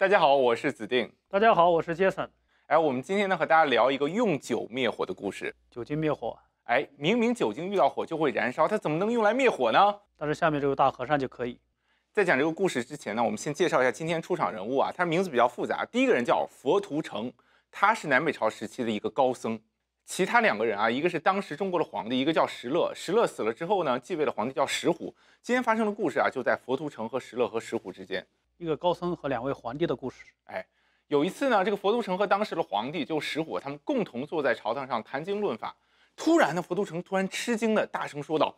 大家好，我是子定。大家好，我是杰森。哎，我们今天呢和大家聊一个用酒灭火的故事。酒精灭火，哎，明明酒精遇到火就会燃烧，它怎么能用来灭火呢？但是下面这个大和尚就可以。在讲这个故事之前呢，我们先介绍一下今天出场人物啊，他名字比较复杂。第一个人叫佛图澄，他是南北朝时期的一个高僧。其他两个人啊，一个是当时中国的皇帝，一个叫石勒。石勒死了之后呢，继位的皇帝叫石虎。今天发生的故事啊，就在佛图澄和石勒和石虎之间。一个高僧和两位皇帝的故事。哎，有一次呢，这个佛都城和当时的皇帝就石虎，他们共同坐在朝堂上谈经论法。突然呢，佛都城突然吃惊的大声说道：“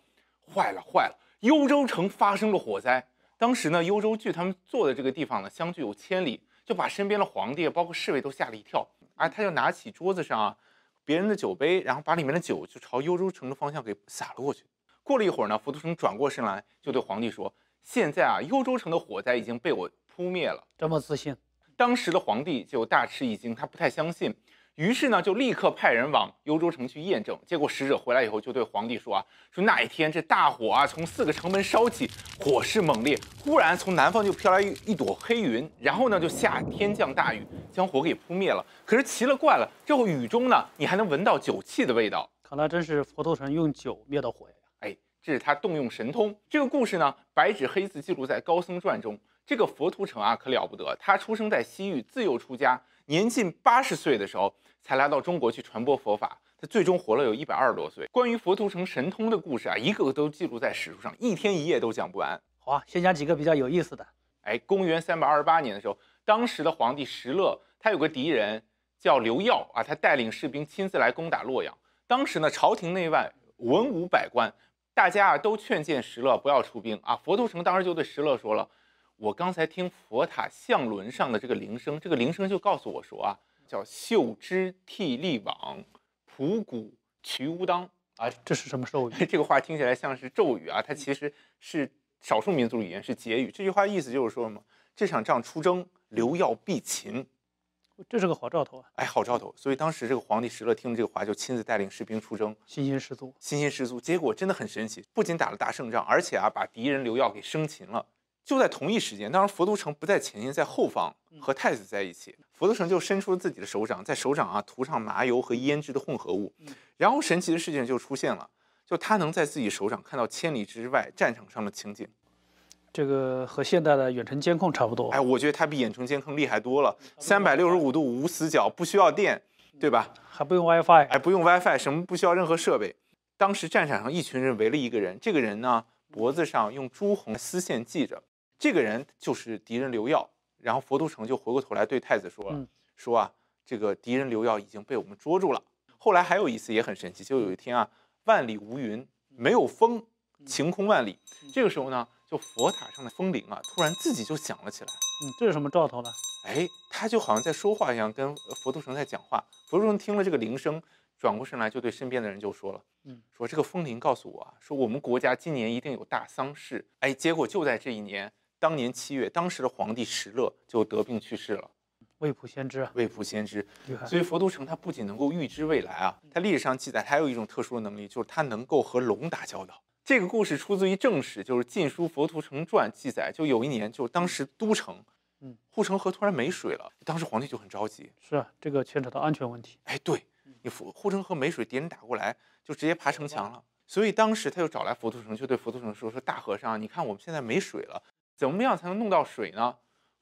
坏了，坏了！幽州城发生了火灾。”当时呢，幽州距他们坐的这个地方呢，相距有千里，就把身边的皇帝包括侍卫都吓了一跳。啊，他就拿起桌子上啊。别人的酒杯，然后把里面的酒就朝幽州城的方向给洒了过去。过了一会儿呢，佛都城转过身来，就对皇帝说：“现在啊，幽州城的火灾已经被我扑灭了。”这么自信，当时的皇帝就大吃一惊，他不太相信。于是呢，就立刻派人往幽州城去验证。结果使者回来以后，就对皇帝说啊，说那一天这大火啊，从四个城门烧起，火势猛烈，忽然从南方就飘来一一朵黑云，然后呢就下天降大雨，将火给扑灭了。可是奇了怪了，这雨中呢，你还能闻到酒气的味道。看来真是佛头城用酒灭的火呀！哎，这是他动用神通。这个故事呢，白纸黑字记录在《高僧传》中。这个佛图澄啊，可了不得，他出生在西域，自幼出家。年近八十岁的时候，才来到中国去传播佛法。他最终活了有一百二十多岁。关于佛图澄神通的故事啊，一个个都记录在史书上，一天一夜都讲不完。好啊，先讲几个比较有意思的。哎，公元三百二十八年的时候，当时的皇帝石勒，他有个敌人叫刘耀啊，他带领士兵亲自来攻打洛阳。当时呢，朝廷内外文武百官，大家啊都劝谏石勒不要出兵啊。佛图澄当时就对石勒说了。我刚才听佛塔象轮上的这个铃声，这个铃声就告诉我说啊，叫袖之涕利往，仆谷渠乌当啊，这是什么咒语？这个话听起来像是咒语啊，它其实是少数民族语言，是结语。这句话意思就是说什么？这场仗出征，刘耀必擒，这是个好兆头啊！哎，好兆头。所以当时这个皇帝石勒听了这个话，就亲自带领士兵出征，信心十足，信心十足。结果真的很神奇，不仅打了大胜仗，而且啊，把敌人刘耀给生擒了。就在同一时间，当然佛都城不在前线，在后方和太子在一起。佛都城就伸出了自己的手掌，在手掌啊涂上麻油和胭脂的混合物，然后神奇的事情就出现了，就他能在自己手掌看到千里之外战场上的情景。这个和现代的远程监控差不多。哎，我觉得他比远程监控厉害多了，三百六十五度无死角，不需要电，对吧？还不用 WiFi，哎，不用 WiFi，什么不需要任何设备。当时战场上一群人围了一个人，这个人呢脖子上用朱红丝线系着。这个人就是敌人刘耀，然后佛都城就回过头来对太子说了，说啊，这个敌人刘耀已经被我们捉住了。后来还有一次也很神奇，就有一天啊，万里无云，没有风，晴空万里。这个时候呢，就佛塔上的风铃啊，突然自己就响了起来。嗯，这是什么兆头呢？哎，他就好像在说话一样，跟佛都城在讲话。佛都城听了这个铃声，转过身来就对身边的人就说了，嗯，说这个风铃告诉我啊，说我们国家今年一定有大丧事。哎，结果就在这一年。当年七月，当时的皇帝石勒就得病去世了。未卜先知啊，未卜先知，所以佛都城它不仅能够预知未来啊，它历史上记载，它还有一种特殊的能力，就是它能够和龙打交道。这个故事出自于正史，就是《晋书·佛图澄传》记载，就有一年，就当时都城，嗯，护城河突然没水了，当时皇帝就很着急。是啊，这个牵扯到安全问题。哎，对你护护城河没水，敌人打过来就直接爬城墙了。所以当时他就找来佛图澄，就对佛图澄说：“说大和尚，你看我们现在没水了。”怎么样才能弄到水呢？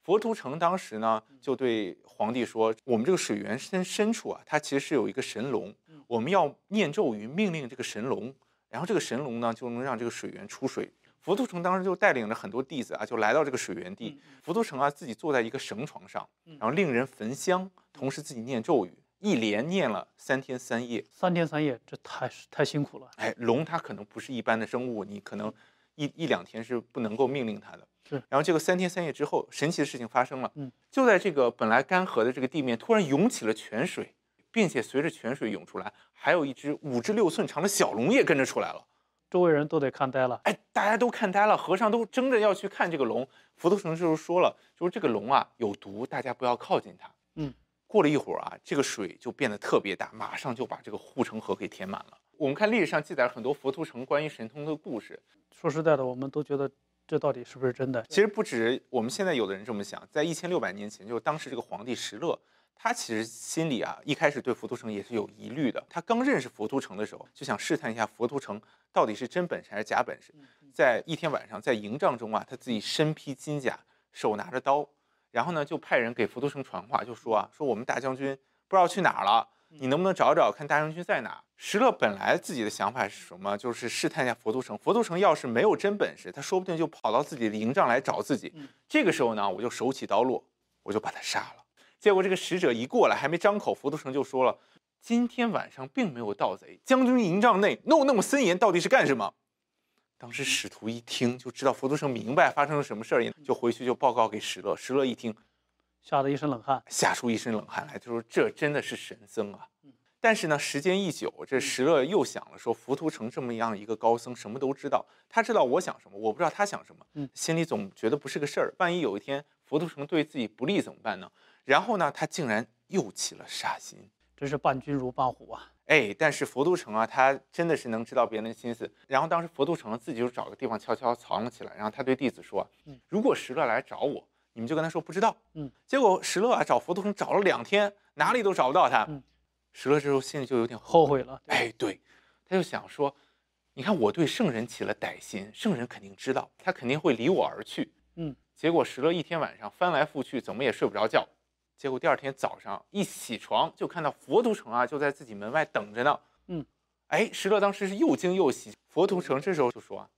佛图澄当时呢就对皇帝说：“我们这个水源深深处啊，它其实是有一个神龙，我们要念咒语命令这个神龙，然后这个神龙呢就能让这个水源出水。”佛图澄当时就带领着很多弟子啊，就来到这个水源地。佛图澄啊自己坐在一个绳床上，然后令人焚香，同时自己念咒语，一连念了三天三夜。三天三夜，这太太辛苦了。哎，龙它可能不是一般的生物，你可能一一两天是不能够命令它的。然后这个三天三夜之后，神奇的事情发生了。嗯，就在这个本来干涸的这个地面，突然涌起了泉水，并且随着泉水涌出来，还有一只五至六寸长的小龙也跟着出来了。周围人都得看呆了。哎，大家都看呆了，和尚都争着要去看这个龙。佛陀神就说了，就是这个龙啊有毒，大家不要靠近它。嗯，过了一会儿啊，这个水就变得特别大，马上就把这个护城河给填满了。我们看历史上记载了很多佛图城关于神通的故事。说实在的，我们都觉得。这到底是不是真的？其实不止我们现在有的人这么想，在一千六百年前，就是当时这个皇帝石勒，他其实心里啊一开始对佛图澄也是有疑虑的。他刚认识佛图澄的时候，就想试探一下佛图澄到底是真本事还是假本事。在一天晚上，在营帐中啊，他自己身披金甲，手拿着刀，然后呢就派人给佛图澄传话，就说啊，说我们大将军不知道去哪儿了。你能不能找找看大将军在哪？石勒本来自己的想法是什么？就是试探一下佛都城。佛都城要是没有真本事，他说不定就跑到自己的营帐来找自己。这个时候呢，我就手起刀落，我就把他杀了。结果这个使者一过来，还没张口，佛都城就说了：“今天晚上并没有盗贼，将军营帐内弄那么森严，到底是干什么？”当时使徒一听就知道佛都城明白发生了什么事儿，就回去就报告给石勒。石勒一听。吓得一身冷汗，吓出一身冷汗来，就说这真的是神僧啊！但是呢，时间一久，这石勒又想了，说浮屠城这么样一个高僧，什么都知道，他知道我想什么，我不知道他想什么，嗯，心里总觉得不是个事儿。万一有一天浮屠城对自己不利怎么办呢？然后呢，他竟然又起了杀心，真是伴君如伴虎啊！哎，但是佛都城啊，他真的是能知道别人的心思。然后当时佛都城自己就找个地方悄悄藏了起来，然后他对弟子说，嗯，如果石勒来找我。你们就跟他说不知道，嗯，结果石勒啊找佛图澄找了两天，哪里都找不到他，嗯，石勒这时候心里就有点后悔了，哎，对，他就想说，你看我对圣人起了歹心，圣人肯定知道，他肯定会离我而去，嗯，结果石勒一天晚上翻来覆去，怎么也睡不着觉，结果第二天早上一起床就看到佛图澄啊就在自己门外等着呢，嗯，哎，石勒当时是又惊又喜，佛图澄这时候就说，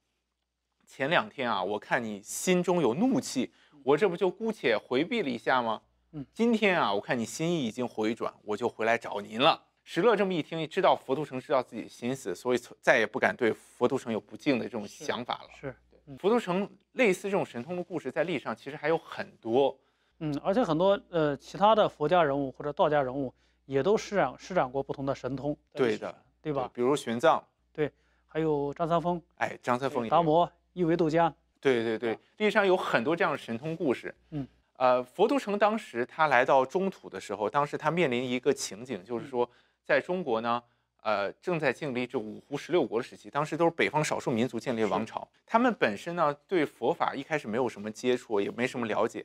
前两天啊，我看你心中有怒气。我这不就姑且回避了一下吗？嗯，今天啊，我看你心意已经回转，我就回来找您了。石勒这么一听，知道佛图城知道自己的心思，所以再也不敢对佛图城有不敬的这种想法了。是，佛图城类似这种神通的故事，在历史上其实还有很多。嗯，而且很多呃其他的佛家人物或者道家人物也都施展施展过不同的神通。对的，对吧？比如玄奘。对，还有张三丰。哎，张三丰。达摩一苇渡江。对对对，历史上有很多这样的神通故事。嗯，呃，佛都城当时他来到中土的时候，当时他面临一个情景，就是说，在中国呢，呃，正在经历这五胡十六国的时期，当时都是北方少数民族建立王朝，他们本身呢对佛法一开始没有什么接触，也没什么了解。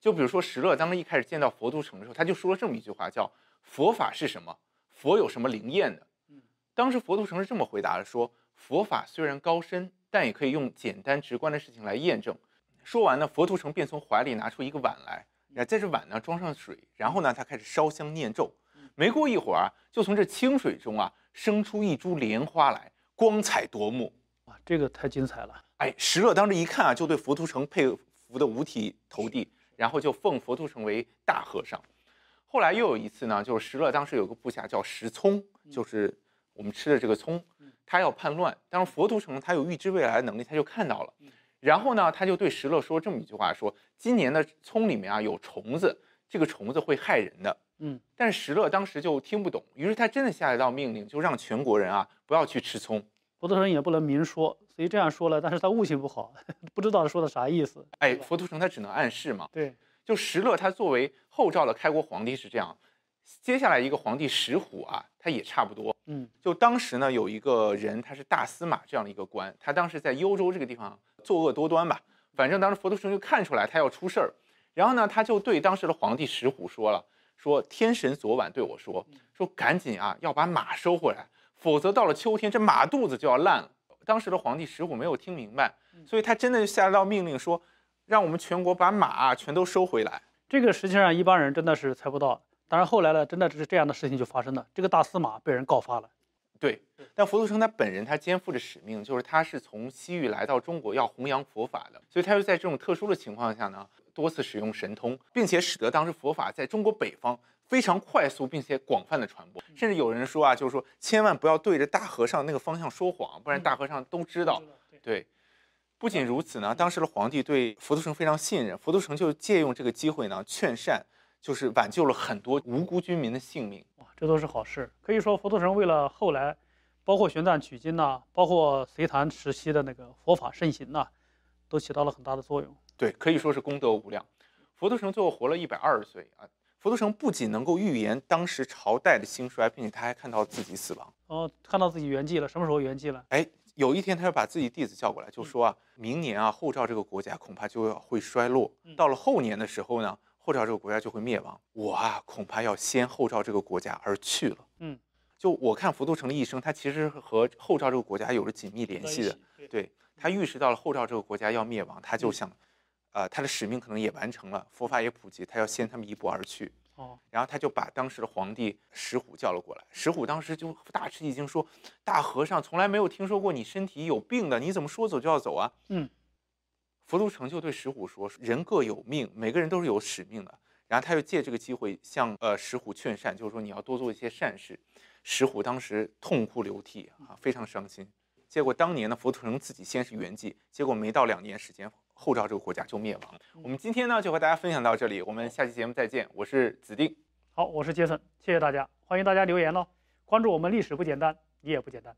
就比如说石勒，当时一开始见到佛都城的时候，他就说了这么一句话，叫“佛法是什么？佛有什么灵验的？”当时佛都城是这么回答的，说：“佛法虽然高深。”但也可以用简单直观的事情来验证。说完呢，佛图澄便从怀里拿出一个碗来，在这碗呢装上水，然后呢他开始烧香念咒。没过一会儿啊，就从这清水中啊生出一株莲花来，光彩夺目。哇，这个太精彩了！哎，石勒当时一看啊，就对佛图澄佩服的五体投地，然后就奉佛图澄为大和尚。后来又有一次呢，就是石勒当时有个部下叫石聪，就是我们吃的这个葱。他要叛乱，但是佛图澄他有预知未来的能力，他就看到了。然后呢，他就对石勒说这么一句话：说今年的葱里面啊有虫子，这个虫子会害人的。嗯，但是石勒当时就听不懂，于是他真的下了一道命令，就让全国人啊不要去吃葱。佛图澄也不能明说，所以这样说了，但是他悟性不好，不知道说的啥意思。哎，佛图澄他只能暗示嘛。对，就石勒他作为后赵的开国皇帝是这样。接下来一个皇帝石虎啊，他也差不多。嗯，就当时呢，有一个人，他是大司马这样的一个官，他当时在幽州这个地方作恶多端吧。反正当时佛图澄就看出来他要出事儿，然后呢，他就对当时的皇帝石虎说了：“说天神昨晚对我说，说赶紧啊要把马收回来，否则到了秋天这马肚子就要烂了。”当时的皇帝石虎没有听明白，所以他真的就下了道命令说，让我们全国把马全都收回来。这个实际上一般人真的是猜不到。当然后来呢，真的是这样的事情就发生了。这个大司马被人告发了，对。但佛图澄他本人他肩负着使命，就是他是从西域来到中国要弘扬佛法的，所以他就在这种特殊的情况下呢，多次使用神通，并且使得当时佛法在中国北方非常快速并且广泛的传播。甚至有人说啊，就是说千万不要对着大和尚那个方向说谎，不然大和尚都知道。对。不仅如此呢，当时的皇帝对佛图澄非常信任，佛图澄就借用这个机会呢劝善。就是挽救了很多无辜军民的性命，哇，这都是好事。可以说，佛陀城为了后来，包括玄奘取经呐，包括隋唐时期的那个佛法盛行呐，都起到了很大的作用。对，可以说是功德无量。佛陀城最后活了一百二十岁啊！佛陀城不仅能够预言当时朝代的兴衰，并且他还看到自己死亡。哦，看到自己圆寂了，什么时候圆寂了？哎，有一天，他就把自己弟子叫过来，就说啊，明年啊，后赵这个国家恐怕就要会衰落。到了后年的时候呢，后赵这个国家就会灭亡。我啊，恐怕要先后赵这个国家而去了。嗯，就我看佛都城的一生，他其实和后赵这个国家有着紧密联系的。对他预示到了后赵这个国家要灭亡，他就想，呃，他的使命可能也完成了，佛法也普及，他要先他们一步而去。哦，然后他就把当时的皇帝石虎叫了过来。石虎当时就大吃一惊，说：“大和尚从来没有听说过你身体有病的，你怎么说走就要走啊？”嗯，佛都城就对石虎说：“人各有命，每个人都是有使命的。”然后他又借这个机会向呃石虎劝善，就是说你要多做一些善事。石虎当时痛哭流涕啊，非常伤心。结果当年呢，佛都城自己先是圆寂，结果没到两年时间。后赵这个国家就灭亡了。我们今天呢就和大家分享到这里，我们下期节目再见。我是子定，好，我是杰森，谢谢大家，欢迎大家留言喽，关注我们历史不简单，你也不简单。